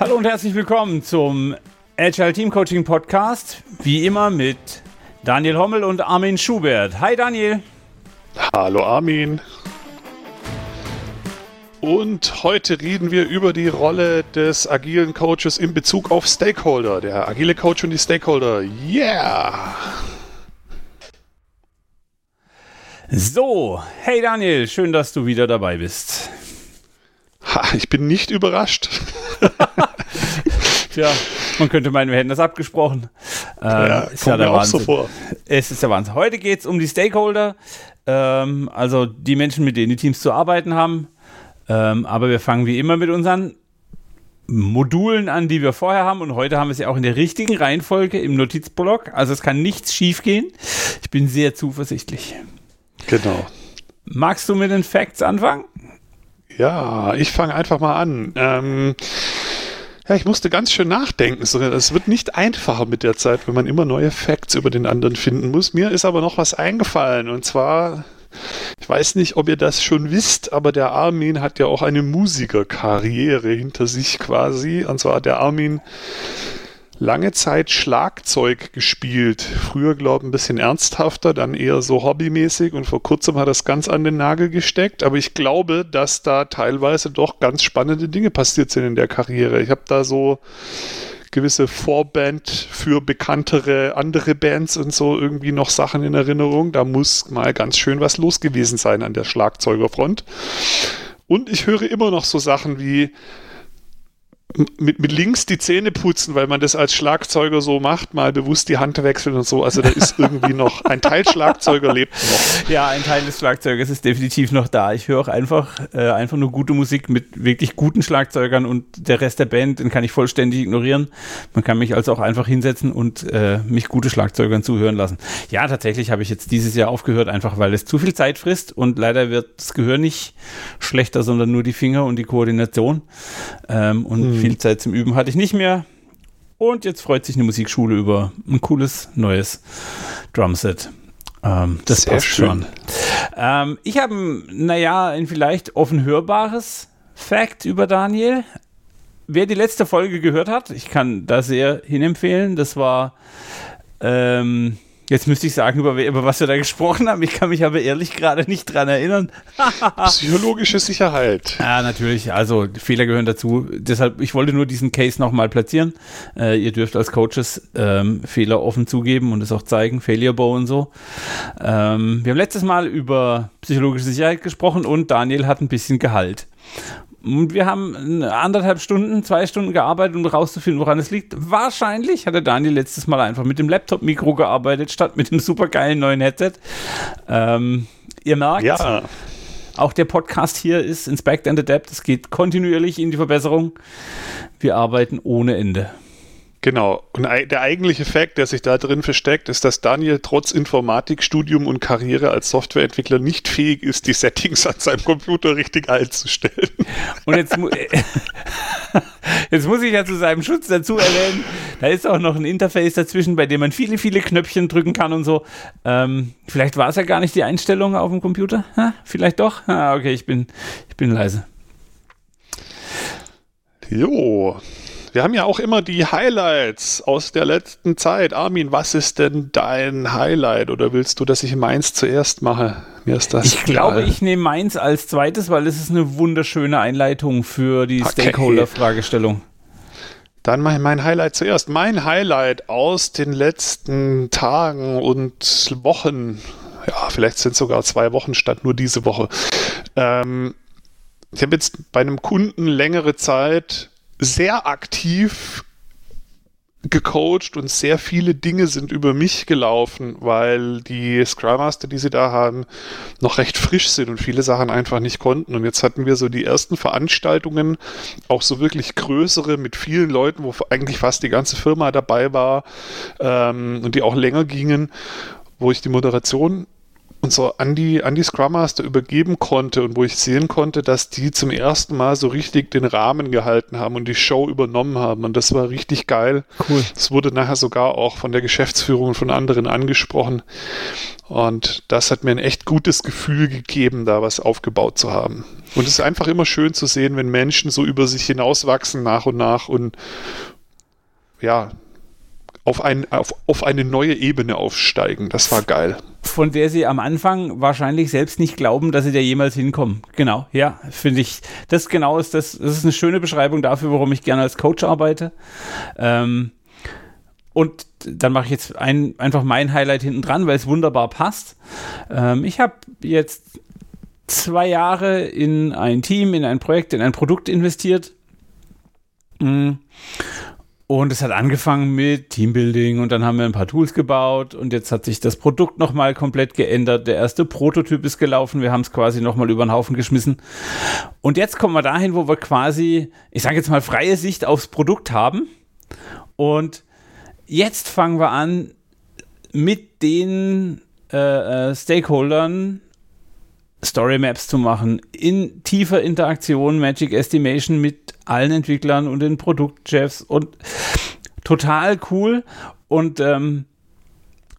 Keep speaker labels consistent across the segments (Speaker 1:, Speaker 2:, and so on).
Speaker 1: Hallo und herzlich willkommen zum Agile Team Coaching Podcast. Wie immer mit Daniel Hommel und Armin Schubert. Hi Daniel.
Speaker 2: Hallo Armin. Und heute reden wir über die Rolle des agilen Coaches in Bezug auf Stakeholder. Der agile Coach und die Stakeholder. Yeah!
Speaker 1: So, hey Daniel, schön, dass du wieder dabei bist.
Speaker 2: Ha, ich bin nicht überrascht.
Speaker 1: Tja, man könnte meinen, wir hätten das abgesprochen.
Speaker 2: Ähm, ja, ist ja der Wahnsinn. So.
Speaker 1: Es ist der Wahnsinn. Heute geht es um die Stakeholder, ähm, also die Menschen, mit denen die Teams zu arbeiten haben. Ähm, aber wir fangen wie immer mit unseren Modulen an, die wir vorher haben. Und heute haben wir sie auch in der richtigen Reihenfolge im Notizblock. Also es kann nichts schiefgehen. Ich bin sehr zuversichtlich.
Speaker 2: Genau.
Speaker 1: Magst du mit den Facts anfangen?
Speaker 2: Ja, ich fange einfach mal an. Ähm, ja, ich musste ganz schön nachdenken. Es wird nicht einfacher mit der Zeit, wenn man immer neue Facts über den anderen finden muss. Mir ist aber noch was eingefallen. Und zwar, ich weiß nicht, ob ihr das schon wisst, aber der Armin hat ja auch eine Musikerkarriere hinter sich quasi. Und zwar der Armin lange Zeit Schlagzeug gespielt. Früher, glaube ich, ein bisschen ernsthafter, dann eher so hobbymäßig und vor kurzem hat es ganz an den Nagel gesteckt. Aber ich glaube, dass da teilweise doch ganz spannende Dinge passiert sind in der Karriere. Ich habe da so gewisse Vorband für bekanntere andere Bands und so irgendwie noch Sachen in Erinnerung. Da muss mal ganz schön was los gewesen sein an der Schlagzeugerfront. Und ich höre immer noch so Sachen wie mit, mit links die Zähne putzen, weil man das als Schlagzeuger so macht, mal bewusst die Hand wechseln und so. Also da ist irgendwie noch ein Teil Schlagzeuger lebt noch.
Speaker 1: Ja, ein Teil des Schlagzeugers ist definitiv noch da. Ich höre auch einfach, äh, einfach nur gute Musik mit wirklich guten Schlagzeugern und der Rest der Band, den kann ich vollständig ignorieren. Man kann mich also auch einfach hinsetzen und äh, mich gute Schlagzeugern zuhören lassen. Ja, tatsächlich habe ich jetzt dieses Jahr aufgehört, einfach weil es zu viel Zeit frisst und leider wird das Gehör nicht schlechter, sondern nur die Finger und die Koordination. Ähm, und hm viel Zeit zum Üben hatte ich nicht mehr. Und jetzt freut sich eine Musikschule über ein cooles neues Drumset. Ähm, das Sehr passt schön. schon. Ähm, ich habe, naja, ein vielleicht offen hörbares Fact über Daniel. Wer die letzte Folge gehört hat, ich kann da sehr hinempfehlen. Das war ähm, Jetzt müsste ich sagen, über, über, was wir da gesprochen haben. Ich kann mich aber ehrlich gerade nicht dran erinnern.
Speaker 2: Psychologische Sicherheit.
Speaker 1: Ja, natürlich. Also Fehler gehören dazu. Deshalb, ich wollte nur diesen Case nochmal platzieren. Äh, ihr dürft als Coaches ähm, Fehler offen zugeben und es auch zeigen. Failure Bow und so. Ähm, wir haben letztes Mal über psychologische Sicherheit gesprochen und Daniel hat ein bisschen Gehalt. Und wir haben anderthalb Stunden, zwei Stunden gearbeitet, um herauszufinden, woran es liegt. Wahrscheinlich hat der Daniel letztes Mal einfach mit dem Laptop-Mikro gearbeitet, statt mit dem supergeilen neuen Headset. Ähm, ihr merkt, ja. auch der Podcast hier ist Inspect and Adapt. Es geht kontinuierlich in die Verbesserung. Wir arbeiten ohne Ende.
Speaker 2: Genau. Und der eigentliche Fakt, der sich da drin versteckt, ist, dass Daniel trotz Informatikstudium und Karriere als Softwareentwickler nicht fähig ist, die Settings an seinem Computer richtig einzustellen.
Speaker 1: Und jetzt, mu jetzt muss ich ja zu seinem Schutz dazu erwähnen, da ist auch noch ein Interface dazwischen, bei dem man viele, viele Knöpfchen drücken kann und so. Ähm, vielleicht war es ja gar nicht die Einstellung auf dem Computer. Ha? Vielleicht doch? Ah, okay, ich bin, ich bin leise.
Speaker 2: Jo, wir haben ja auch immer die Highlights aus der letzten Zeit. Armin, was ist denn dein Highlight? Oder willst du, dass ich meins zuerst mache?
Speaker 1: Mir ist das ich glaube, ich nehme meins als zweites, weil es ist eine wunderschöne Einleitung für die okay. Stakeholder-Fragestellung.
Speaker 2: Dann mache ich mein Highlight zuerst. Mein Highlight aus den letzten Tagen und Wochen, ja, vielleicht sind es sogar zwei Wochen statt nur diese Woche. Ähm, ich habe jetzt bei einem Kunden längere Zeit sehr aktiv gecoacht und sehr viele Dinge sind über mich gelaufen, weil die Scrum Master, die sie da haben, noch recht frisch sind und viele Sachen einfach nicht konnten. Und jetzt hatten wir so die ersten Veranstaltungen, auch so wirklich größere mit vielen Leuten, wo eigentlich fast die ganze Firma dabei war ähm, und die auch länger gingen, wo ich die Moderation unser an die, an die Scrum Master übergeben konnte und wo ich sehen konnte, dass die zum ersten Mal so richtig den Rahmen gehalten haben und die Show übernommen haben. Und das war richtig geil.
Speaker 1: Cool.
Speaker 2: Das wurde nachher sogar auch von der Geschäftsführung und von anderen angesprochen. Und das hat mir ein echt gutes Gefühl gegeben, da was aufgebaut zu haben. Und es ist einfach immer schön zu sehen, wenn Menschen so über sich hinauswachsen nach und nach und ja, auf, ein, auf, auf eine neue Ebene aufsteigen. Das war geil.
Speaker 1: Von der sie am Anfang wahrscheinlich selbst nicht glauben, dass sie da jemals hinkommen. Genau, ja, finde ich. Das genau ist das, das ist eine schöne Beschreibung dafür, warum ich gerne als Coach arbeite. Ähm, und dann mache ich jetzt ein, einfach mein Highlight hinten dran, weil es wunderbar passt. Ähm, ich habe jetzt zwei Jahre in ein Team, in ein Projekt, in ein Produkt investiert. Mhm. Und es hat angefangen mit Teambuilding und dann haben wir ein paar Tools gebaut und jetzt hat sich das Produkt nochmal komplett geändert. Der erste Prototyp ist gelaufen, wir haben es quasi nochmal über den Haufen geschmissen. Und jetzt kommen wir dahin, wo wir quasi, ich sage jetzt mal, freie Sicht aufs Produkt haben. Und jetzt fangen wir an, mit den äh, äh, Stakeholdern Story Maps zu machen, in tiefer Interaktion, Magic Estimation mit allen Entwicklern und den Produktchefs und total cool. Und ähm,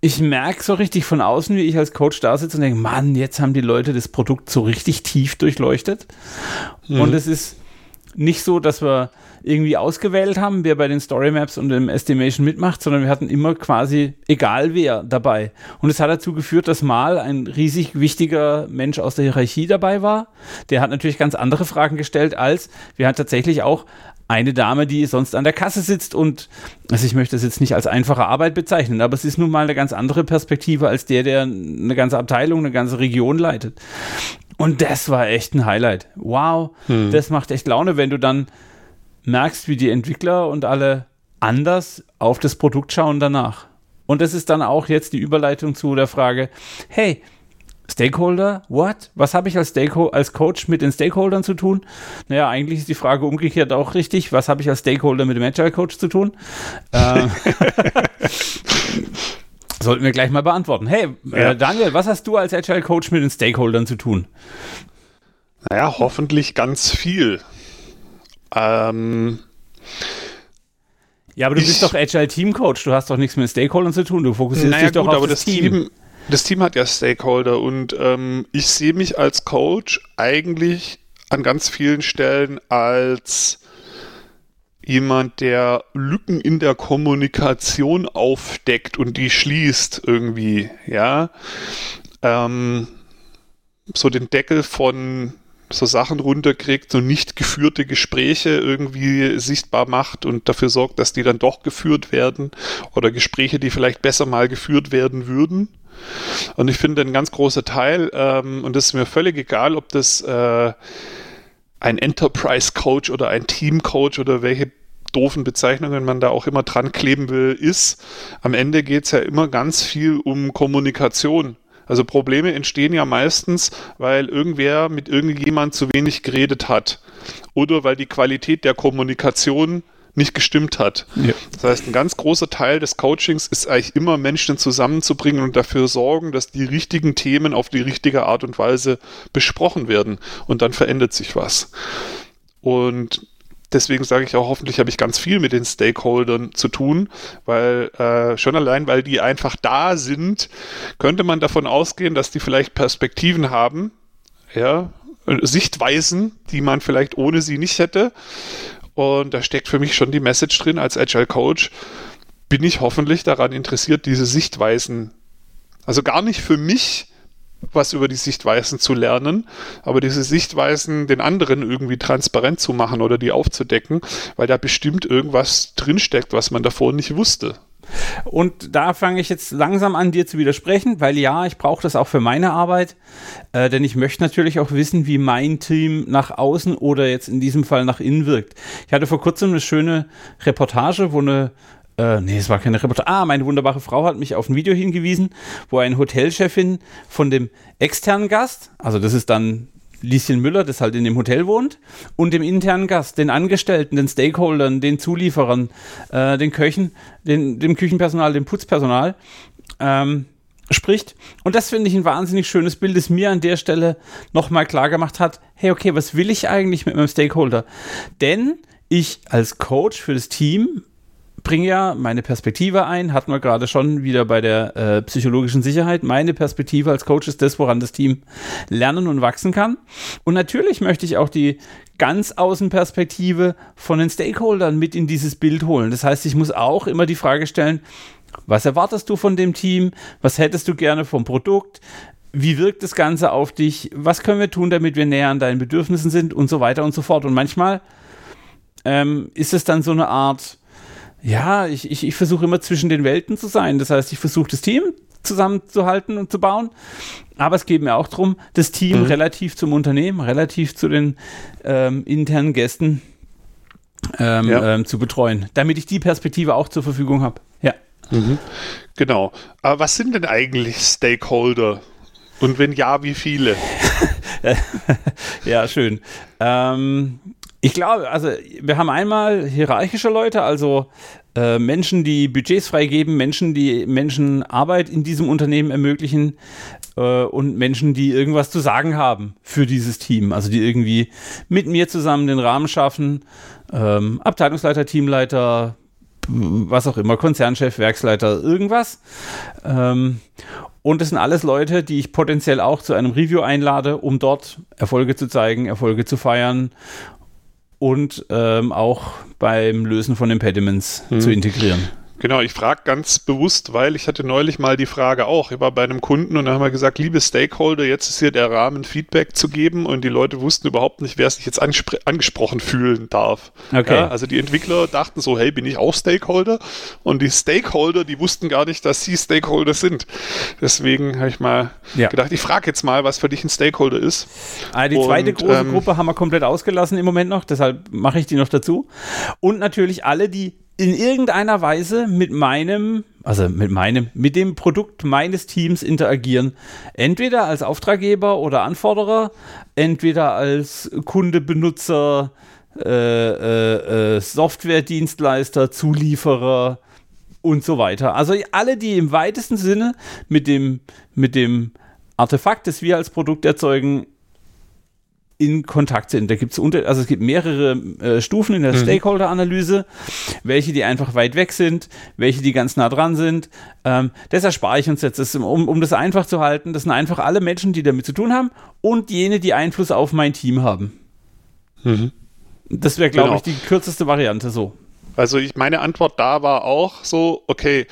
Speaker 1: ich merke so richtig von außen, wie ich als Coach da sitze und denke, Mann, jetzt haben die Leute das Produkt so richtig tief durchleuchtet. Mhm. Und es ist nicht so, dass wir irgendwie ausgewählt haben, wer bei den Story Maps und dem Estimation mitmacht, sondern wir hatten immer quasi egal wer dabei. Und es hat dazu geführt, dass mal ein riesig wichtiger Mensch aus der Hierarchie dabei war. Der hat natürlich ganz andere Fragen gestellt als wir hatten tatsächlich auch eine Dame, die sonst an der Kasse sitzt und also ich möchte das jetzt nicht als einfache Arbeit bezeichnen, aber es ist nun mal eine ganz andere Perspektive als der, der eine ganze Abteilung, eine ganze Region leitet. Und das war echt ein Highlight. Wow, hm. das macht echt Laune, wenn du dann merkst, wie die Entwickler und alle anders auf das Produkt schauen danach. Und das ist dann auch jetzt die Überleitung zu der Frage, hey, Stakeholder, what? Was habe ich als, Stakeho als Coach mit den Stakeholdern zu tun? Naja, eigentlich ist die Frage umgekehrt auch richtig. Was habe ich als Stakeholder mit dem Agile Coach zu tun? ähm, sollten wir gleich mal beantworten. Hey, äh, ja. äh, Daniel, was hast du als Agile Coach mit den Stakeholdern zu tun?
Speaker 2: Naja, hoffentlich ganz viel. Ähm,
Speaker 1: ja, aber du ich, bist doch Agile Team Coach, du hast doch nichts mit Stakeholdern zu tun, du fokussierst naja, dich doch gut, auf das, das Team. Team.
Speaker 2: Das Team hat ja Stakeholder und ähm, ich sehe mich als Coach eigentlich an ganz vielen Stellen als jemand, der Lücken in der Kommunikation aufdeckt und die schließt irgendwie, ja. Ähm, so den Deckel von so Sachen runterkriegt, so nicht geführte Gespräche irgendwie sichtbar macht und dafür sorgt, dass die dann doch geführt werden oder Gespräche, die vielleicht besser mal geführt werden würden. Und ich finde ein ganz großer Teil, ähm, und das ist mir völlig egal, ob das äh, ein Enterprise Coach oder ein Team Coach oder welche doofen Bezeichnungen man da auch immer dran kleben will, ist, am Ende geht es ja immer ganz viel um Kommunikation. Also Probleme entstehen ja meistens, weil irgendwer mit irgendjemand zu wenig geredet hat oder weil die Qualität der Kommunikation nicht gestimmt hat. Ja. Das heißt, ein ganz großer Teil des Coachings ist eigentlich immer Menschen zusammenzubringen und dafür sorgen, dass die richtigen Themen auf die richtige Art und Weise besprochen werden und dann verändert sich was. Und deswegen sage ich auch, hoffentlich habe ich ganz viel mit den Stakeholdern zu tun, weil äh, schon allein, weil die einfach da sind, könnte man davon ausgehen, dass die vielleicht Perspektiven haben, ja, Sichtweisen, die man vielleicht ohne sie nicht hätte. Und da steckt für mich schon die Message drin als Agile Coach. Bin ich hoffentlich daran interessiert, diese Sichtweisen, also gar nicht für mich, was über die Sichtweisen zu lernen, aber diese Sichtweisen den anderen irgendwie transparent zu machen oder die aufzudecken, weil da bestimmt irgendwas drinsteckt, was man davor nicht wusste.
Speaker 1: Und da fange ich jetzt langsam an, dir zu widersprechen, weil ja, ich brauche das auch für meine Arbeit, äh, denn ich möchte natürlich auch wissen, wie mein Team nach außen oder jetzt in diesem Fall nach innen wirkt. Ich hatte vor kurzem eine schöne Reportage, wo eine äh, nee, es war keine Reportage. Ah, meine wunderbare Frau hat mich auf ein Video hingewiesen, wo eine Hotelchefin von dem externen Gast, also das ist dann Lieschen Müller, das halt in dem Hotel wohnt, und dem internen Gast, den Angestellten, den Stakeholdern, den Zulieferern, äh, den Köchen, den, dem Küchenpersonal, dem Putzpersonal, ähm, spricht. Und das finde ich ein wahnsinnig schönes Bild, das mir an der Stelle nochmal klar gemacht hat, hey, okay, was will ich eigentlich mit meinem Stakeholder? Denn ich als Coach für das Team bringe ja meine Perspektive ein, hatten wir gerade schon wieder bei der äh, psychologischen Sicherheit. Meine Perspektive als Coach ist das, woran das Team lernen und wachsen kann. Und natürlich möchte ich auch die ganz Außenperspektive von den Stakeholdern mit in dieses Bild holen. Das heißt, ich muss auch immer die Frage stellen, was erwartest du von dem Team? Was hättest du gerne vom Produkt? Wie wirkt das Ganze auf dich? Was können wir tun, damit wir näher an deinen Bedürfnissen sind und so weiter und so fort? Und manchmal ähm, ist es dann so eine Art, ja, ich, ich, ich versuche immer zwischen den Welten zu sein. Das heißt, ich versuche das Team zusammenzuhalten und zu bauen. Aber es geht mir auch darum, das Team mhm. relativ zum Unternehmen, relativ zu den ähm, internen Gästen ähm, ja. ähm, zu betreuen, damit ich die Perspektive auch zur Verfügung habe. Ja.
Speaker 2: Mhm. Genau. Aber was sind denn eigentlich Stakeholder? Und wenn ja, wie viele?
Speaker 1: ja, schön. Ähm, ich glaube, also wir haben einmal hierarchische Leute, also äh, Menschen, die Budgets freigeben, Menschen, die Menschen Arbeit in diesem Unternehmen ermöglichen äh, und Menschen, die irgendwas zu sagen haben für dieses Team. Also die irgendwie mit mir zusammen den Rahmen schaffen. Ähm, Abteilungsleiter, Teamleiter, was auch immer, Konzernchef, Werksleiter, irgendwas. Ähm, und das sind alles Leute, die ich potenziell auch zu einem Review einlade, um dort Erfolge zu zeigen, Erfolge zu feiern und ähm, auch beim Lösen von Impediments hm. zu integrieren.
Speaker 2: Genau, ich frage ganz bewusst, weil ich hatte neulich mal die Frage auch. Ich war bei einem Kunden und da haben wir gesagt, liebe Stakeholder, jetzt ist hier der Rahmen, Feedback zu geben und die Leute wussten überhaupt nicht, wer sich jetzt angesprochen fühlen darf. Okay. Ja, also die Entwickler dachten so, hey, bin ich auch Stakeholder? Und die Stakeholder, die wussten gar nicht, dass sie Stakeholder sind. Deswegen habe ich mal ja. gedacht, ich frage jetzt mal, was für dich ein Stakeholder ist.
Speaker 1: Also die zweite und, große ähm, Gruppe haben wir komplett ausgelassen im Moment noch, deshalb mache ich die noch dazu. Und natürlich alle, die in irgendeiner Weise mit meinem, also mit meinem, mit dem Produkt meines Teams interagieren. Entweder als Auftraggeber oder Anforderer, entweder als Kunde, Benutzer, äh, äh, äh, Softwaredienstleister, Zulieferer und so weiter. Also alle, die im weitesten Sinne mit dem, mit dem Artefakt, das wir als Produkt erzeugen, in Kontakt sind. Da gibt es unter, also es gibt mehrere äh, Stufen in der mhm. Stakeholder-Analyse, welche die einfach weit weg sind, welche die ganz nah dran sind. Ähm, das erspare ich uns jetzt, das, um, um das einfach zu halten. Das sind einfach alle Menschen, die damit zu tun haben und jene, die Einfluss auf mein Team haben. Mhm. Das wäre, glaube genau. ich, die kürzeste Variante so.
Speaker 2: Also ich, meine Antwort da war auch so, okay,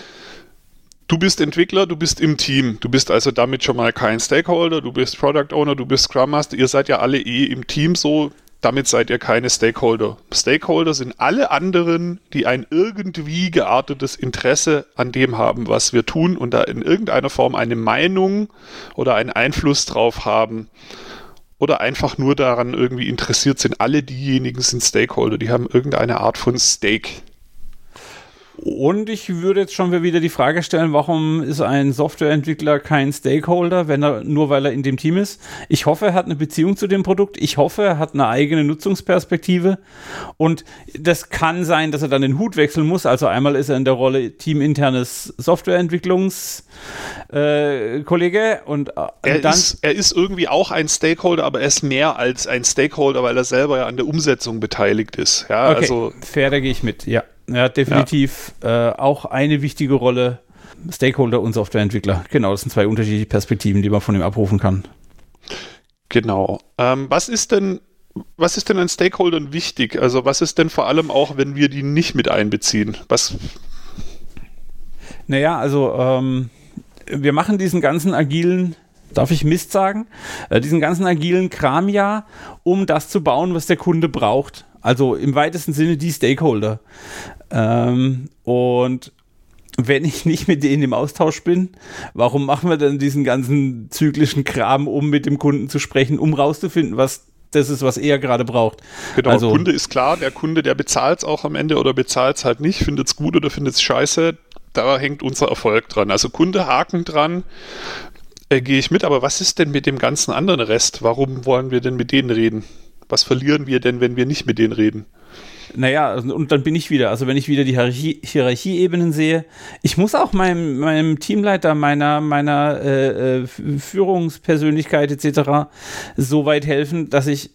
Speaker 2: Du bist Entwickler, du bist im Team. Du bist also damit schon mal kein Stakeholder, du bist Product Owner, du bist Scrum Master. Ihr seid ja alle eh im Team so. Damit seid ihr keine Stakeholder. Stakeholder sind alle anderen, die ein irgendwie geartetes Interesse an dem haben, was wir tun und da in irgendeiner Form eine Meinung oder einen Einfluss drauf haben oder einfach nur daran irgendwie interessiert sind. Alle diejenigen sind Stakeholder, die haben irgendeine Art von Stake
Speaker 1: und ich würde jetzt schon wieder die Frage stellen, warum ist ein Softwareentwickler kein Stakeholder, wenn er nur weil er in dem Team ist? Ich hoffe, er hat eine Beziehung zu dem Produkt. Ich hoffe, er hat eine eigene Nutzungsperspektive. Und das kann sein, dass er dann den Hut wechseln muss. Also einmal ist er in der Rolle teaminternes Softwareentwicklungskollege äh, und, äh,
Speaker 2: er dann ist, er ist irgendwie auch ein Stakeholder, aber er ist mehr als ein Stakeholder, weil er selber ja an der Umsetzung beteiligt ist. Ja,
Speaker 1: okay, also fair, da gehe ich mit. Ja. Ja, definitiv ja. Äh, auch eine wichtige Rolle. Stakeholder und Softwareentwickler. Genau, das sind zwei unterschiedliche Perspektiven, die man von ihm abrufen kann.
Speaker 2: Genau. Ähm, was ist denn, was ist denn an Stakeholdern wichtig? Also was ist denn vor allem auch, wenn wir die nicht mit einbeziehen? Was?
Speaker 1: Naja, also ähm, wir machen diesen ganzen agilen darf ich Mist sagen, äh, diesen ganzen agilen Kram ja, um das zu bauen, was der Kunde braucht. Also im weitesten Sinne die Stakeholder. Ähm, und wenn ich nicht mit denen im Austausch bin, warum machen wir dann diesen ganzen zyklischen Kram, um mit dem Kunden zu sprechen, um rauszufinden, was das ist, was er gerade braucht.
Speaker 2: Genau, also, Kunde ist klar, der Kunde, der bezahlt es auch am Ende oder bezahlt es halt nicht, findet es gut oder findet es scheiße, da hängt unser Erfolg dran. Also Kunde Haken dran, äh, gehe ich mit, aber was ist denn mit dem ganzen anderen Rest? Warum wollen wir denn mit denen reden? Was verlieren wir denn, wenn wir nicht mit denen reden?
Speaker 1: naja, und dann bin ich wieder, also wenn ich wieder die Hierarchie, Hierarchieebenen sehe, ich muss auch meinem, meinem Teamleiter, meiner, meiner äh, äh Führungspersönlichkeit etc. so weit helfen, dass ich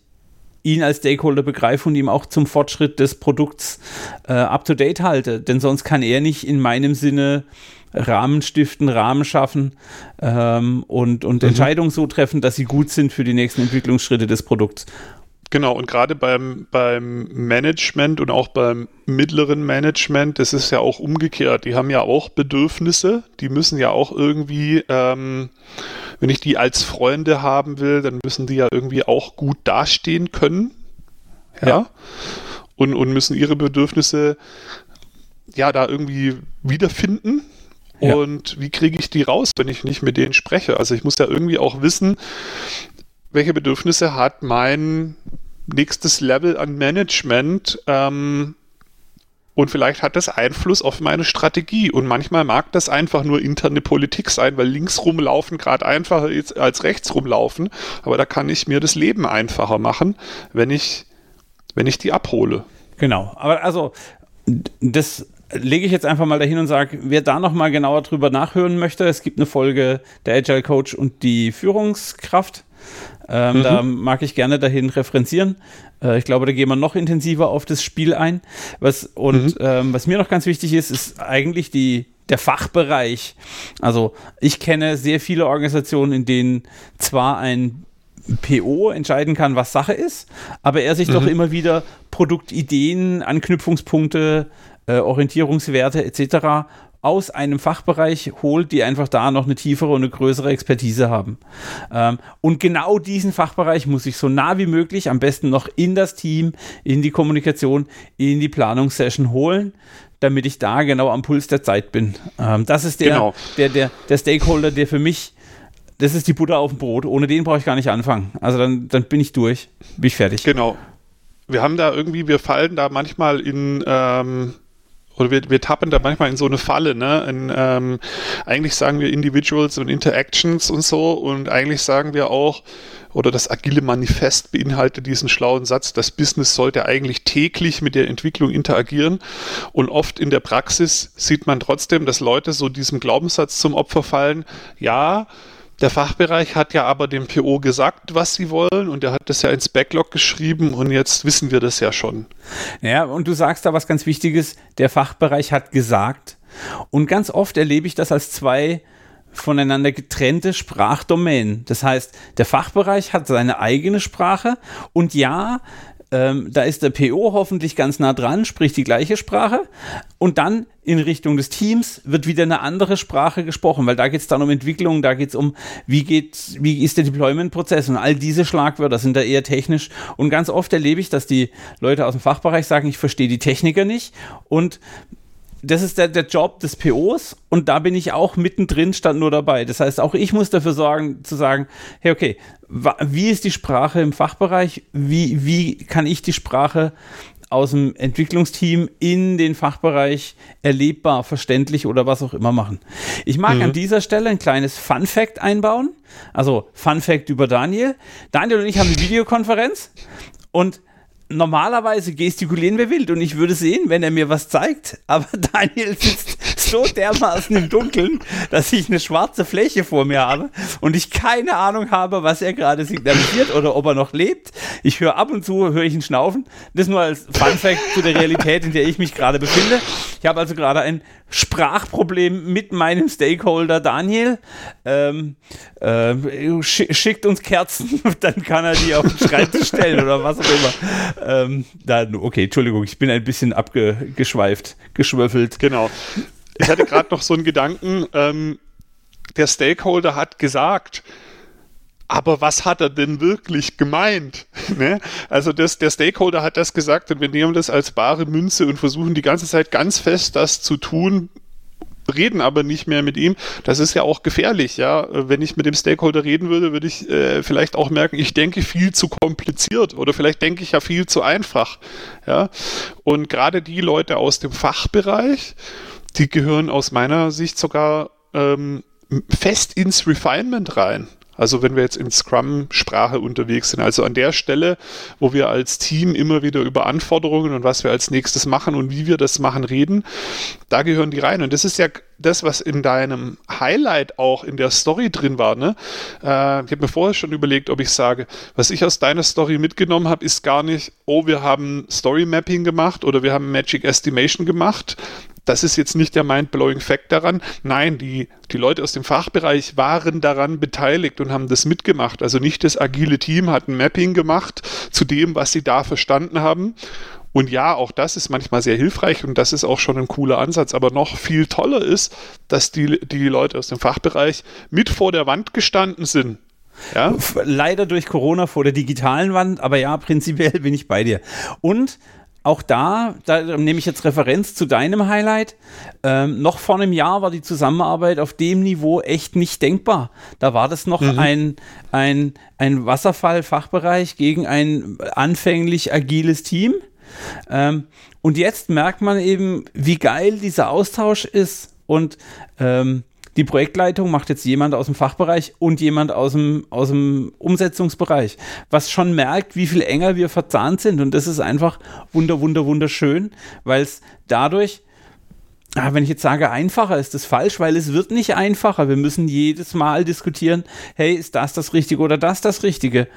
Speaker 1: ihn als Stakeholder begreife und ihm auch zum Fortschritt des Produkts äh, up-to-date halte. Denn sonst kann er nicht in meinem Sinne Rahmen stiften, Rahmen schaffen ähm, und, und mhm. Entscheidungen so treffen, dass sie gut sind für die nächsten Entwicklungsschritte des Produkts.
Speaker 2: Genau, und gerade beim, beim Management und auch beim mittleren Management, das ist ja auch umgekehrt. Die haben ja auch Bedürfnisse, die müssen ja auch irgendwie, ähm, wenn ich die als Freunde haben will, dann müssen die ja irgendwie auch gut dastehen können. Ja. ja. Und, und müssen ihre Bedürfnisse ja da irgendwie wiederfinden. Ja. Und wie kriege ich die raus, wenn ich nicht mit denen spreche? Also ich muss ja irgendwie auch wissen, welche Bedürfnisse hat mein nächstes Level an Management ähm, und vielleicht hat das Einfluss auf meine Strategie. Und manchmal mag das einfach nur interne Politik sein, weil links rumlaufen gerade einfacher ist als rechts rumlaufen. Aber da kann ich mir das Leben einfacher machen, wenn ich, wenn ich die abhole.
Speaker 1: Genau. Aber also, das lege ich jetzt einfach mal dahin und sage, wer da nochmal genauer drüber nachhören möchte, es gibt eine Folge der Agile Coach und die Führungskraft. Ähm, mhm. Da mag ich gerne dahin referenzieren. Äh, ich glaube, da gehen wir noch intensiver auf das Spiel ein. Was, und mhm. ähm, was mir noch ganz wichtig ist, ist eigentlich die, der Fachbereich. Also ich kenne sehr viele Organisationen, in denen zwar ein PO entscheiden kann, was Sache ist, aber er sich mhm. doch immer wieder Produktideen, Anknüpfungspunkte, äh, Orientierungswerte etc aus einem Fachbereich holt, die einfach da noch eine tiefere und eine größere Expertise haben. Ähm, und genau diesen Fachbereich muss ich so nah wie möglich, am besten noch in das Team, in die Kommunikation, in die Planungssession holen, damit ich da genau am Puls der Zeit bin. Ähm, das ist der, genau. der, der, der Stakeholder, der für mich das ist die Butter auf dem Brot. Ohne den brauche ich gar nicht anfangen. Also dann, dann bin ich durch, bin ich fertig.
Speaker 2: Genau. Wir haben da irgendwie, wir fallen da manchmal in, ähm, oder wir, wir tappen da manchmal in so eine Falle, ne? In, ähm, eigentlich sagen wir Individuals und Interactions und so und eigentlich sagen wir auch, oder das agile Manifest beinhaltet diesen schlauen Satz, das Business sollte eigentlich täglich mit der Entwicklung interagieren und oft in der Praxis sieht man trotzdem, dass Leute so diesem Glaubenssatz zum Opfer fallen, ja, der Fachbereich hat ja aber dem PO gesagt, was sie wollen und er hat das ja ins Backlog geschrieben und jetzt wissen wir das ja schon.
Speaker 1: Ja, und du sagst da was ganz Wichtiges, der Fachbereich hat gesagt und ganz oft erlebe ich das als zwei voneinander getrennte Sprachdomänen. Das heißt, der Fachbereich hat seine eigene Sprache und ja, ähm, da ist der PO hoffentlich ganz nah dran, spricht die gleiche Sprache. Und dann in Richtung des Teams wird wieder eine andere Sprache gesprochen, weil da geht es dann um Entwicklung, da geht es um, wie geht, wie ist der Deployment-Prozess und all diese Schlagwörter sind da eher technisch. Und ganz oft erlebe ich, dass die Leute aus dem Fachbereich sagen, ich verstehe die Techniker nicht. Und das ist der, der Job des POs und da bin ich auch mittendrin, stand nur dabei. Das heißt, auch ich muss dafür sorgen, zu sagen, hey, okay, wie ist die Sprache im Fachbereich? Wie, wie kann ich die Sprache aus dem Entwicklungsteam in den Fachbereich erlebbar, verständlich oder was auch immer machen. Ich mag mhm. an dieser Stelle ein kleines Fun Fact einbauen. Also Fun Fact über Daniel. Daniel und ich haben eine Videokonferenz und normalerweise gestikulieren wir wild und ich würde sehen, wenn er mir was zeigt, aber Daniel sitzt so dermaßen im Dunkeln, dass ich eine schwarze Fläche vor mir habe und ich keine Ahnung habe, was er gerade signalisiert oder ob er noch lebt. Ich höre ab und zu, höre ich ihn schnaufen. Das nur als Fun Fact zu der Realität, in der ich mich gerade befinde. Ich habe also gerade ein Sprachproblem mit meinem Stakeholder Daniel. Ähm, äh, schickt uns Kerzen, dann kann er die auf den Schreibtisch stellen oder was auch immer. Ähm, dann, okay, Entschuldigung, ich bin ein bisschen abgeschweift, geschwöffelt.
Speaker 2: Genau. Ich hatte gerade noch so einen Gedanken, ähm, der Stakeholder hat gesagt, aber was hat er denn wirklich gemeint? ne? Also das, der Stakeholder hat das gesagt und wir nehmen das als bare Münze und versuchen die ganze Zeit ganz fest das zu tun, reden aber nicht mehr mit ihm. Das ist ja auch gefährlich, ja. Wenn ich mit dem Stakeholder reden würde, würde ich äh, vielleicht auch merken, ich denke viel zu kompliziert oder vielleicht denke ich ja viel zu einfach, ja. Und gerade die Leute aus dem Fachbereich, die gehören aus meiner Sicht sogar ähm, fest ins Refinement rein. Also wenn wir jetzt in Scrum-Sprache unterwegs sind, also an der Stelle, wo wir als Team immer wieder über Anforderungen und was wir als nächstes machen und wie wir das machen reden, da gehören die rein. Und das ist ja das, was in deinem Highlight auch in der Story drin war. Ne? Äh, ich habe mir vorher schon überlegt, ob ich sage, was ich aus deiner Story mitgenommen habe, ist gar nicht, oh, wir haben Story Mapping gemacht oder wir haben Magic Estimation gemacht, das ist jetzt nicht der mind-blowing Fact daran. Nein, die, die Leute aus dem Fachbereich waren daran beteiligt und haben das mitgemacht. Also nicht das agile Team hat ein Mapping gemacht zu dem, was sie da verstanden haben. Und ja, auch das ist manchmal sehr hilfreich und das ist auch schon ein cooler Ansatz. Aber noch viel toller ist, dass die, die Leute aus dem Fachbereich mit vor der Wand gestanden sind
Speaker 1: ja? Leider durch Corona vor der digitalen Wand, aber ja, prinzipiell bin ich bei dir. Und auch da, da nehme ich jetzt Referenz zu deinem Highlight. Ähm, noch vor einem Jahr war die Zusammenarbeit auf dem Niveau echt nicht denkbar. Da war das noch mhm. ein, ein, ein Wasserfall-Fachbereich gegen ein anfänglich agiles Team. Ähm, und jetzt merkt man eben, wie geil dieser Austausch ist. Und ähm, die Projektleitung macht jetzt jemand aus dem Fachbereich und jemand aus dem, aus dem Umsetzungsbereich, was schon merkt, wie viel enger wir verzahnt sind. Und das ist einfach wunder, wunder, wunderschön, weil es dadurch Ah, wenn ich jetzt sage einfacher, ist das falsch, weil es wird nicht einfacher. Wir müssen jedes Mal diskutieren, hey, ist das das Richtige oder das das Richtige?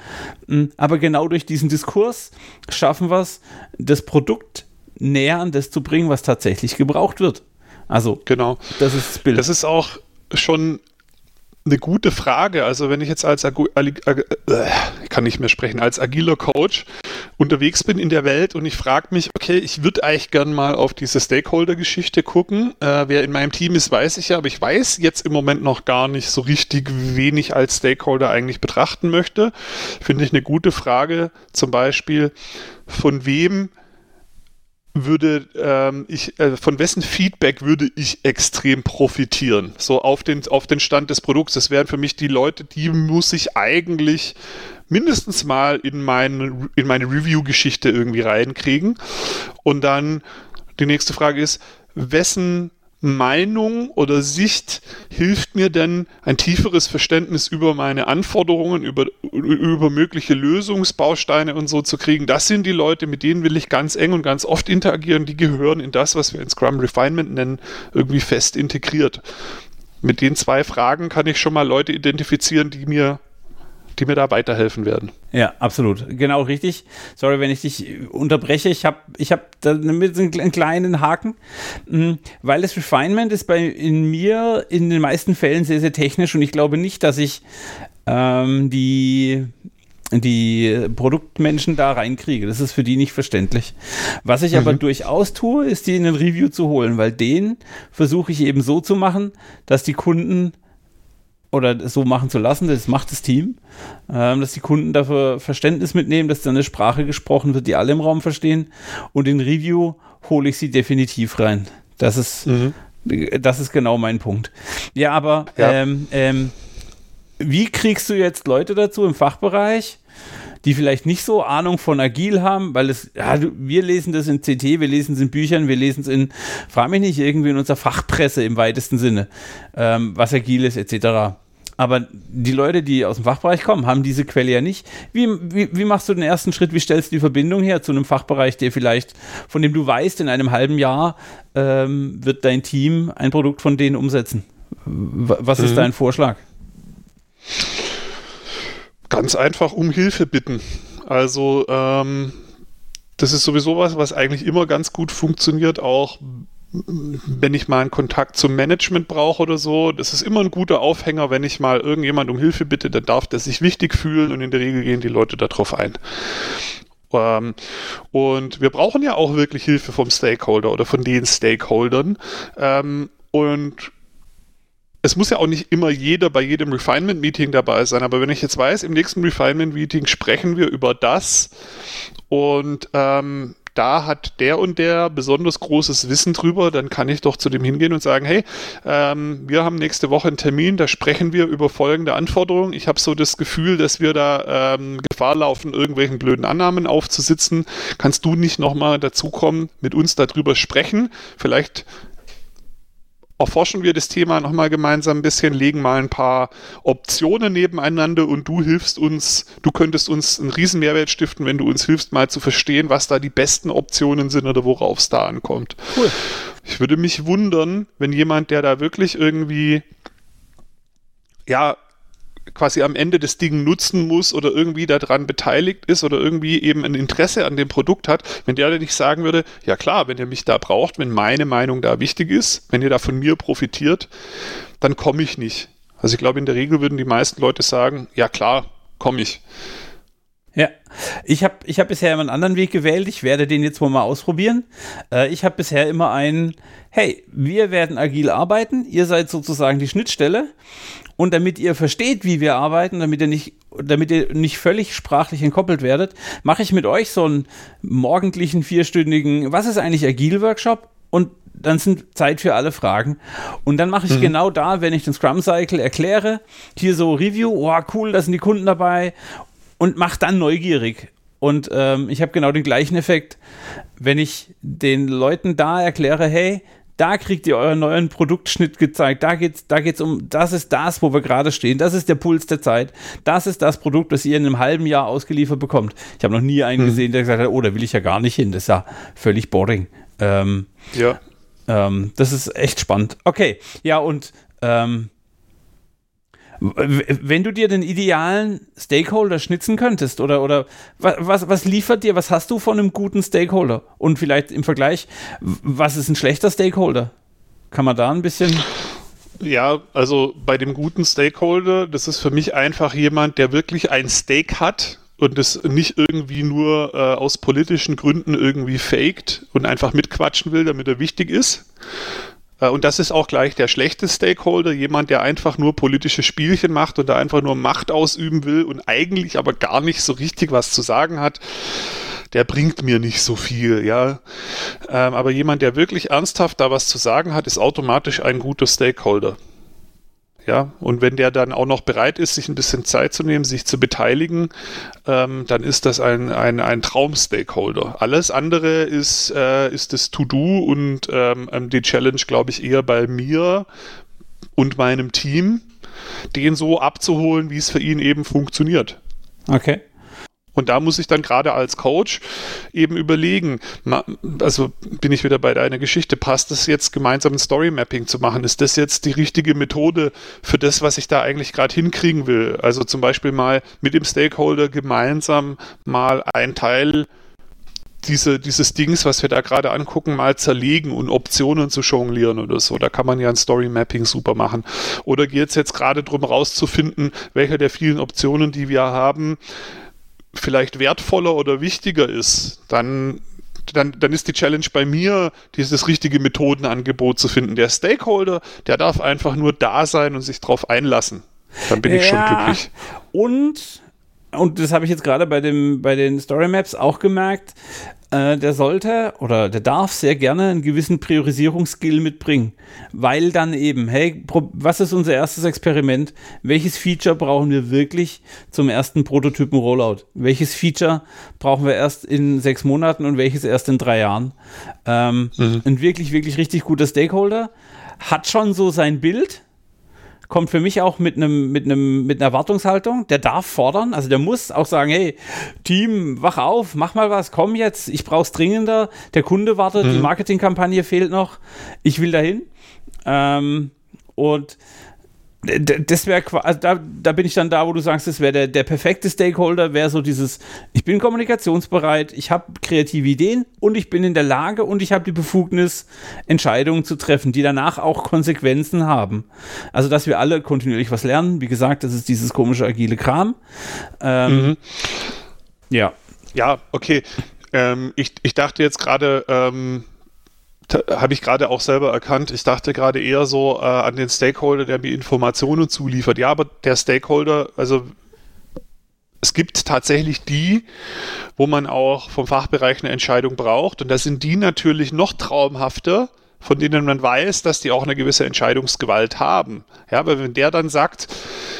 Speaker 1: Hm, aber genau durch diesen Diskurs schaffen wir es, das Produkt näher an das zu bringen, was tatsächlich gebraucht wird. Also,
Speaker 2: genau. Das ist das Bild. Das ist auch schon eine gute Frage. Also wenn ich jetzt als Agu äh, kann nicht mehr sprechen, als agiler Coach unterwegs bin in der Welt und ich frage mich, okay, ich würde eigentlich gern mal auf diese Stakeholder-Geschichte gucken. Äh, wer in meinem Team ist, weiß ich ja, aber ich weiß jetzt im Moment noch gar nicht so richtig, wen ich als Stakeholder eigentlich betrachten möchte. Finde ich eine gute Frage. Zum Beispiel, von wem würde ähm, ich, äh, von wessen Feedback würde ich extrem profitieren? So auf den, auf den Stand des Produkts. Das wären für mich die Leute, die muss ich eigentlich mindestens mal in, mein, in meine Review-Geschichte irgendwie reinkriegen. Und dann die nächste Frage ist, wessen Meinung oder Sicht hilft mir denn, ein tieferes Verständnis über meine Anforderungen, über, über mögliche Lösungsbausteine und so zu kriegen. Das sind die Leute, mit denen will ich ganz eng und ganz oft interagieren. Die gehören in das, was wir in Scrum Refinement nennen, irgendwie fest integriert. Mit den zwei Fragen kann ich schon mal Leute identifizieren, die mir die mir da weiterhelfen werden.
Speaker 1: Ja, absolut. Genau richtig. Sorry, wenn ich dich unterbreche. Ich habe ich hab da einen kleinen Haken, hm, weil das Refinement ist bei in mir in den meisten Fällen sehr, sehr technisch und ich glaube nicht, dass ich ähm, die die Produktmenschen da reinkriege. Das ist für die nicht verständlich. Was ich mhm. aber durchaus tue, ist die in ein Review zu holen, weil den versuche ich eben so zu machen, dass die Kunden oder so machen zu lassen, das macht das Team, ähm, dass die Kunden dafür Verständnis mitnehmen, dass dann eine Sprache gesprochen wird, die alle im Raum verstehen. Und in Review hole ich sie definitiv rein. Das ist, mhm. das ist genau mein Punkt. Ja, aber ja. Ähm, ähm, wie kriegst du jetzt Leute dazu im Fachbereich? die vielleicht nicht so Ahnung von Agil haben, weil es, ja, wir lesen das in CT, wir lesen es in Büchern, wir lesen es in, frage mich nicht, irgendwie in unserer Fachpresse im weitesten Sinne, ähm, was Agil ist, etc. Aber die Leute, die aus dem Fachbereich kommen, haben diese Quelle ja nicht. Wie, wie, wie, machst du den ersten Schritt? Wie stellst du die Verbindung her zu einem Fachbereich, der vielleicht, von dem du weißt, in einem halben Jahr ähm, wird dein Team ein Produkt von denen umsetzen? Was ist mhm. dein Vorschlag?
Speaker 2: Ganz einfach um Hilfe bitten. Also ähm, das ist sowieso was, was eigentlich immer ganz gut funktioniert, auch wenn ich mal einen Kontakt zum Management brauche oder so. Das ist immer ein guter Aufhänger, wenn ich mal irgendjemand um Hilfe bitte, dann darf der sich wichtig fühlen und in der Regel gehen die Leute darauf ein. Ähm, und wir brauchen ja auch wirklich Hilfe vom Stakeholder oder von den Stakeholdern. Ähm, und es muss ja auch nicht immer jeder bei jedem Refinement-Meeting dabei sein, aber wenn ich jetzt weiß, im nächsten Refinement-Meeting sprechen wir über das und ähm, da hat der und der besonders großes Wissen drüber, dann kann ich doch zu dem hingehen und sagen, hey, ähm, wir haben nächste Woche einen Termin, da sprechen wir über folgende Anforderungen. Ich habe so das Gefühl, dass wir da ähm, Gefahr laufen, irgendwelchen blöden Annahmen aufzusitzen. Kannst du nicht nochmal dazukommen, mit uns darüber sprechen? Vielleicht erforschen wir das Thema nochmal gemeinsam ein bisschen, legen mal ein paar Optionen nebeneinander und du hilfst uns, du könntest uns einen riesen Mehrwert stiften, wenn du uns hilfst, mal zu verstehen, was da die besten Optionen sind oder worauf es da ankommt. Cool. Ich würde mich wundern, wenn jemand, der da wirklich irgendwie ja, quasi am Ende das Ding nutzen muss oder irgendwie daran beteiligt ist oder irgendwie eben ein Interesse an dem Produkt hat, wenn der nicht sagen würde, ja klar, wenn ihr mich da braucht, wenn meine Meinung da wichtig ist, wenn ihr da von mir profitiert, dann komme ich nicht. Also ich glaube, in der Regel würden die meisten Leute sagen, ja klar, komme ich.
Speaker 1: Ja, ich habe ich hab bisher immer einen anderen Weg gewählt. Ich werde den jetzt wohl mal ausprobieren. Äh, ich habe bisher immer einen, hey, wir werden agil arbeiten. Ihr seid sozusagen die Schnittstelle. Und damit ihr versteht, wie wir arbeiten, damit ihr nicht, damit ihr nicht völlig sprachlich entkoppelt werdet, mache ich mit euch so einen morgendlichen, vierstündigen, was ist eigentlich Agile-Workshop? Und dann sind Zeit für alle Fragen. Und dann mache ich mhm. genau da, wenn ich den Scrum Cycle erkläre, hier so Review, oh cool, da sind die Kunden dabei und mach dann neugierig. Und ähm, ich habe genau den gleichen Effekt, wenn ich den Leuten da erkläre, hey, da kriegt ihr euren neuen Produktschnitt gezeigt. Da geht's, da geht's um, das ist das, wo wir gerade stehen. Das ist der Puls der Zeit. Das ist das Produkt, das ihr in einem halben Jahr ausgeliefert bekommt. Ich habe noch nie einen hm. gesehen, der gesagt hat, oh, da will ich ja gar nicht hin. Das ist ja völlig boring. Ähm, ja. Ähm, das ist echt spannend. Okay, ja, und ähm, wenn du dir den idealen Stakeholder schnitzen könntest oder, oder was, was liefert dir, was hast du von einem guten Stakeholder? Und vielleicht im Vergleich, was ist ein schlechter Stakeholder? Kann man da ein bisschen.
Speaker 2: Ja, also bei dem guten Stakeholder, das ist für mich einfach jemand, der wirklich ein Stake hat und das nicht irgendwie nur äh, aus politischen Gründen irgendwie faked und einfach mitquatschen will, damit er wichtig ist, und das ist auch gleich der schlechte Stakeholder, jemand, der einfach nur politische Spielchen macht und da einfach nur Macht ausüben will und eigentlich aber gar nicht so richtig was zu sagen hat. Der bringt mir nicht so viel, ja. Ähm, aber jemand, der wirklich ernsthaft da was zu sagen hat, ist automatisch ein guter Stakeholder. Ja, und wenn der dann auch noch bereit ist, sich ein bisschen Zeit zu nehmen, sich zu beteiligen, ähm, dann ist das ein, ein, ein Traum-Stakeholder. Alles andere ist, äh, ist das To-Do und ähm, ähm die Challenge, glaube ich, eher bei mir und meinem Team, den so abzuholen, wie es für ihn eben funktioniert.
Speaker 1: Okay.
Speaker 2: Und da muss ich dann gerade als Coach eben überlegen, also bin ich wieder bei deiner Geschichte, passt es jetzt gemeinsam ein Story Mapping zu machen? Ist das jetzt die richtige Methode für das, was ich da eigentlich gerade hinkriegen will? Also zum Beispiel mal mit dem Stakeholder gemeinsam mal ein Teil diese, dieses Dings, was wir da gerade angucken, mal zerlegen und Optionen zu jonglieren oder so. Da kann man ja ein Story Mapping super machen. Oder geht es jetzt gerade darum rauszufinden, welche der vielen Optionen, die wir haben, vielleicht wertvoller oder wichtiger ist, dann, dann, dann ist die Challenge bei mir, dieses richtige Methodenangebot zu finden. Der Stakeholder, der darf einfach nur da sein und sich drauf einlassen. Dann bin ja, ich schon glücklich.
Speaker 1: Und und das habe ich jetzt gerade bei, bei den Story Maps auch gemerkt, äh, der sollte oder der darf sehr gerne einen gewissen Priorisierungsskill mitbringen, weil dann eben, hey, was ist unser erstes Experiment? Welches Feature brauchen wir wirklich zum ersten Prototypen-Rollout? Welches Feature brauchen wir erst in sechs Monaten und welches erst in drei Jahren? Ähm, mhm. Ein wirklich, wirklich richtig guter Stakeholder hat schon so sein Bild, kommt für mich auch mit einem mit einem mit einer Erwartungshaltung. Der darf fordern, also der muss auch sagen, hey Team, wach auf, mach mal was, komm jetzt, ich brauch's dringender. Der Kunde wartet, mhm. die Marketingkampagne fehlt noch, ich will dahin. Ähm, und das wäre also da, da bin ich dann da, wo du sagst, das wäre der, der perfekte Stakeholder, wäre so dieses, ich bin kommunikationsbereit, ich habe kreative Ideen und ich bin in der Lage und ich habe die Befugnis, Entscheidungen zu treffen, die danach auch Konsequenzen haben. Also, dass wir alle kontinuierlich was lernen. Wie gesagt, das ist dieses komische agile Kram. Ähm, mhm.
Speaker 2: Ja. Ja, okay. Ähm, ich, ich dachte jetzt gerade, ähm habe ich gerade auch selber erkannt. Ich dachte gerade eher so äh, an den Stakeholder, der mir Informationen zuliefert. Ja, aber der Stakeholder, also es gibt tatsächlich die, wo man auch vom Fachbereich eine Entscheidung braucht. Und da sind die natürlich noch traumhafter, von denen man weiß, dass die auch eine gewisse Entscheidungsgewalt haben. Ja, aber wenn der dann sagt,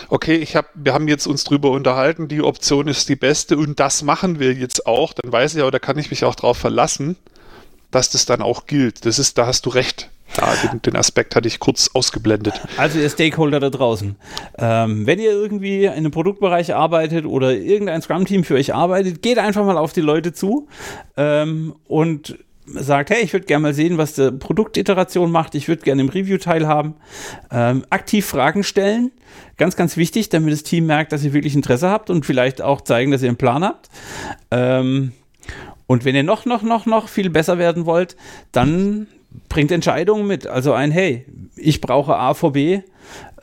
Speaker 2: okay, ich hab, wir haben jetzt uns drüber unterhalten, die Option ist die beste und das machen wir jetzt auch, dann weiß ich auch, da kann ich mich auch drauf verlassen dass das dann auch gilt. Das ist, da hast du recht. Ja, den, den, Aspekt hatte ich kurz ausgeblendet.
Speaker 1: Also ihr Stakeholder da draußen, ähm, wenn ihr irgendwie in einem Produktbereich arbeitet oder irgendein Scrum-Team für euch arbeitet, geht einfach mal auf die Leute zu ähm, und sagt, hey, ich würde gerne mal sehen, was die Produktiteration macht, ich würde gerne im Review teilhaben, ähm, aktiv Fragen stellen, ganz, ganz wichtig, damit das Team merkt, dass ihr wirklich Interesse habt und vielleicht auch zeigen, dass ihr einen Plan habt. Ähm, und wenn ihr noch, noch, noch, noch viel besser werden wollt, dann bringt Entscheidungen mit. Also ein, hey, ich brauche A vor B.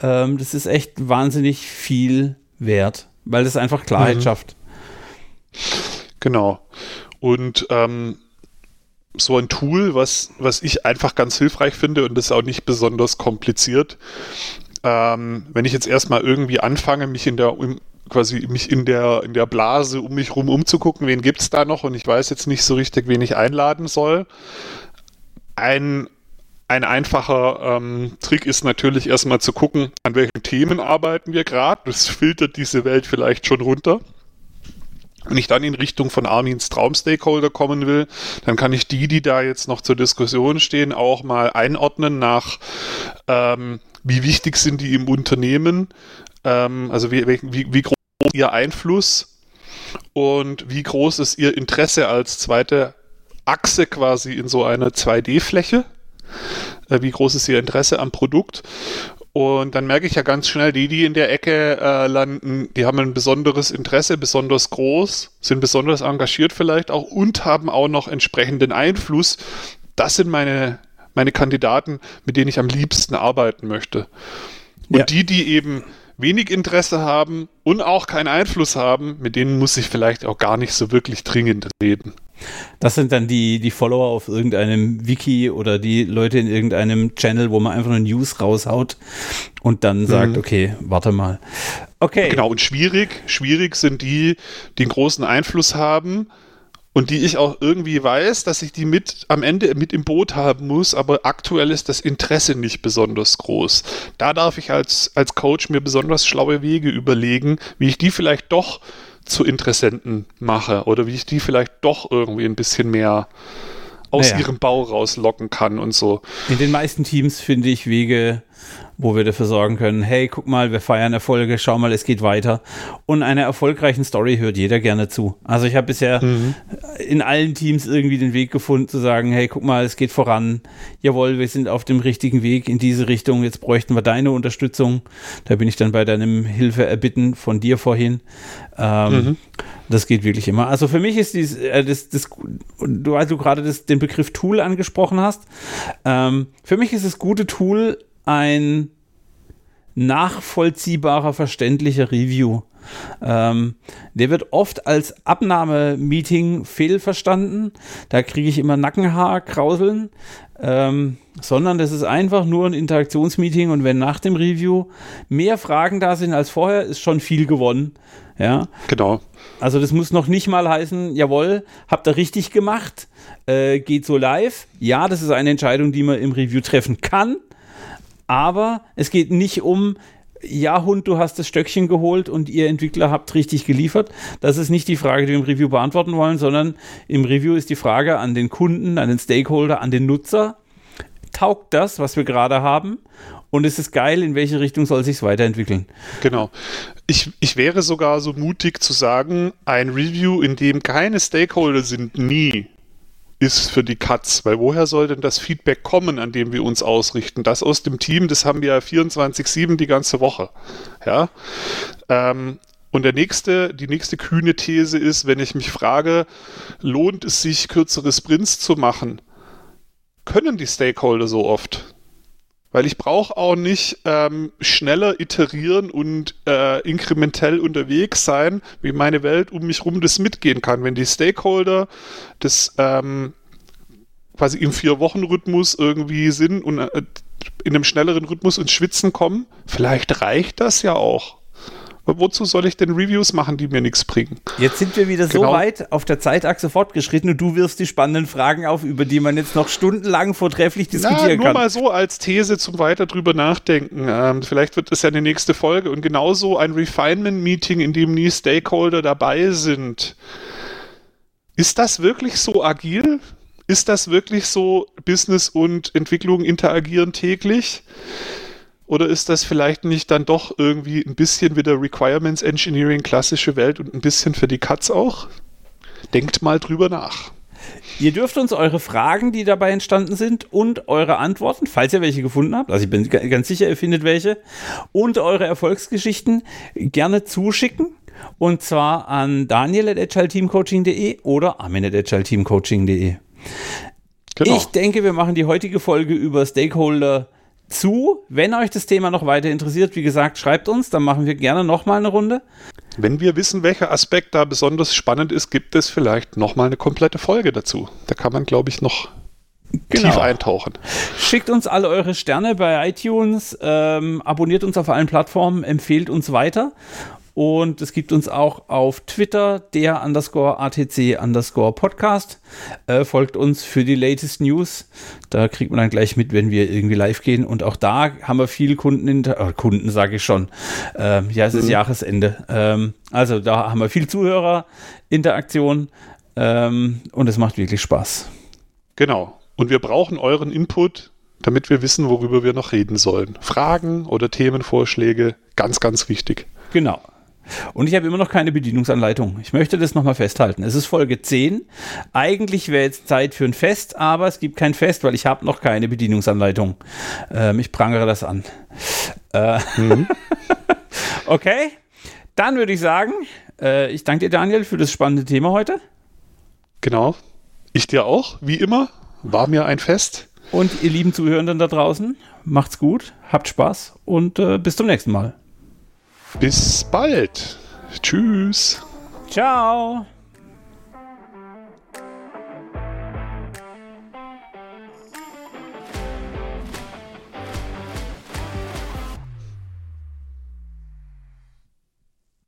Speaker 1: Ähm, das ist echt wahnsinnig viel wert, weil das einfach Klarheit mhm. schafft.
Speaker 2: Genau. Und ähm, so ein Tool, was, was ich einfach ganz hilfreich finde und das ist auch nicht besonders kompliziert. Ähm, wenn ich jetzt erstmal irgendwie anfange, mich in der quasi mich in der in der Blase um mich rum umzugucken, wen gibt es da noch und ich weiß jetzt nicht so richtig, wen ich einladen soll. Ein ein einfacher ähm, Trick ist natürlich erstmal zu gucken, an welchen Themen arbeiten wir gerade. Das filtert diese Welt vielleicht schon runter. Wenn ich dann in Richtung von Armins Traum-Stakeholder kommen will, dann kann ich die, die da jetzt noch zur Diskussion stehen, auch mal einordnen nach, ähm, wie wichtig sind die im Unternehmen, ähm, also wie, wie, wie groß ist ihr Einfluss und wie groß ist ihr Interesse als zweite Achse quasi in so einer 2D-Fläche. Äh, wie groß ist ihr Interesse am Produkt und dann merke ich ja ganz schnell, die, die in der Ecke äh, landen, die haben ein besonderes Interesse, besonders groß, sind besonders engagiert vielleicht auch und haben auch noch entsprechenden Einfluss. Das sind meine, meine Kandidaten, mit denen ich am liebsten arbeiten möchte. Und ja. die, die eben wenig Interesse haben und auch keinen Einfluss haben, mit denen muss ich vielleicht auch gar nicht so wirklich dringend reden.
Speaker 1: Das sind dann die, die Follower auf irgendeinem Wiki oder die Leute in irgendeinem Channel, wo man einfach nur News raushaut und dann sagt, mhm. okay, warte mal. Okay.
Speaker 2: Genau, und schwierig, schwierig sind die, die einen großen Einfluss haben und die ich auch irgendwie weiß, dass ich die mit am Ende mit im Boot haben muss, aber aktuell ist das Interesse nicht besonders groß. Da darf ich als, als Coach mir besonders schlaue Wege überlegen, wie ich die vielleicht doch zu Interessenten mache oder wie ich die vielleicht doch irgendwie ein bisschen mehr aus naja. ihrem Bau rauslocken kann und so.
Speaker 1: In den meisten Teams finde ich Wege, wo wir dafür sorgen können, hey, guck mal, wir feiern Erfolge, schau mal, es geht weiter. Und einer erfolgreichen Story hört jeder gerne zu. Also ich habe bisher mhm. in allen Teams irgendwie den Weg gefunden zu sagen, hey, guck mal, es geht voran. Jawohl, wir sind auf dem richtigen Weg in diese Richtung. Jetzt bräuchten wir deine Unterstützung. Da bin ich dann bei deinem Hilfe erbitten von dir vorhin. Ähm, mhm. Das geht wirklich immer. Also für mich ist dies, äh, das, das, du, als du gerade den Begriff Tool angesprochen hast, ähm, für mich ist das gute Tool ein nachvollziehbarer, verständlicher Review. Ähm, der wird oft als Abnahmemeeting fehlverstanden. Da kriege ich immer Nackenhaarkrauseln. Ähm, sondern das ist einfach nur ein Interaktionsmeeting und wenn nach dem Review mehr Fragen da sind als vorher, ist schon viel gewonnen. Ja.
Speaker 2: Genau.
Speaker 1: Also das muss noch nicht mal heißen, jawohl, habt ihr richtig gemacht, äh, geht so live. Ja, das ist eine Entscheidung, die man im Review treffen kann. Aber es geht nicht um, ja, Hund, du hast das Stöckchen geholt und ihr Entwickler habt richtig geliefert. Das ist nicht die Frage, die wir im Review beantworten wollen, sondern im Review ist die Frage an den Kunden, an den Stakeholder, an den Nutzer. Taugt das, was wir gerade haben? Und ist es geil, in welche Richtung soll sich weiterentwickeln?
Speaker 2: Genau. Ich, ich wäre sogar so mutig zu sagen, ein Review, in dem keine Stakeholder sind, nie ist für die Katz, weil woher soll denn das Feedback kommen, an dem wir uns ausrichten? Das aus dem Team, das haben wir ja 24-7 die ganze Woche. Ja. Ähm, und der nächste, die nächste kühne These ist, wenn ich mich frage, lohnt es sich, kürzere Sprints zu machen? Können die Stakeholder so oft? Weil ich brauche auch nicht ähm, schneller iterieren und äh, inkrementell unterwegs sein, wie meine Welt um mich rum das mitgehen kann. Wenn die Stakeholder das ähm, quasi im Vier-Wochen-Rhythmus irgendwie sind und äh, in einem schnelleren Rhythmus ins Schwitzen kommen, vielleicht reicht das ja auch. Wozu soll ich denn Reviews machen, die mir nichts bringen?
Speaker 1: Jetzt sind wir wieder genau. so weit auf der Zeitachse fortgeschritten und du wirst die spannenden Fragen auf, über die man jetzt noch stundenlang vortrefflich diskutieren Na, nur kann.
Speaker 2: Nur mal so als These zum weiter drüber nachdenken. Ähm, vielleicht wird es ja eine nächste Folge und genauso ein Refinement-Meeting, in dem nie Stakeholder dabei sind. Ist das wirklich so agil? ist das wirklich so, Business und Entwicklung interagieren täglich? Oder ist das vielleicht nicht dann doch irgendwie ein bisschen wieder Requirements Engineering, klassische Welt und ein bisschen für die Katz auch? Denkt mal drüber nach.
Speaker 1: Ihr dürft uns eure Fragen, die dabei entstanden sind, und eure Antworten, falls ihr welche gefunden habt, also ich bin ganz sicher, ihr findet welche, und eure Erfolgsgeschichten gerne zuschicken. Und zwar an daniel.agileteamcoaching.de oder armin.agileteamcoaching.de. Genau. Ich denke, wir machen die heutige Folge über Stakeholder zu. Wenn euch das Thema noch weiter interessiert, wie gesagt, schreibt uns, dann machen wir gerne nochmal eine Runde.
Speaker 2: Wenn wir wissen, welcher Aspekt da besonders spannend ist, gibt es vielleicht nochmal eine komplette Folge dazu. Da kann man, glaube ich, noch genau. tief eintauchen.
Speaker 1: Schickt uns alle eure Sterne bei iTunes, ähm, abonniert uns auf allen Plattformen, empfehlt uns weiter und es gibt uns auch auf Twitter, der underscore ATC underscore Podcast. Äh, folgt uns für die latest News. Da kriegt man dann gleich mit, wenn wir irgendwie live gehen. Und auch da haben wir viele Kunden, äh, Kunden sage ich schon. Ähm, ja, es ist mhm. Jahresende. Ähm, also da haben wir viel Zuhörerinteraktion ähm, und es macht wirklich Spaß.
Speaker 2: Genau. Und wir brauchen euren Input, damit wir wissen, worüber wir noch reden sollen. Fragen oder Themenvorschläge, ganz, ganz wichtig.
Speaker 1: Genau. Und ich habe immer noch keine Bedienungsanleitung. Ich möchte das nochmal festhalten. Es ist Folge 10. Eigentlich wäre jetzt Zeit für ein Fest, aber es gibt kein Fest, weil ich habe noch keine Bedienungsanleitung. Ähm, ich prangere das an. Äh, mhm. okay, dann würde ich sagen, äh, ich danke dir, Daniel, für das spannende Thema heute.
Speaker 2: Genau. Ich dir auch, wie immer. War mir ein Fest.
Speaker 1: Und ihr lieben Zuhörenden da draußen, macht's gut, habt Spaß und äh, bis zum nächsten Mal.
Speaker 2: Bis bald. Tschüss.
Speaker 1: Ciao.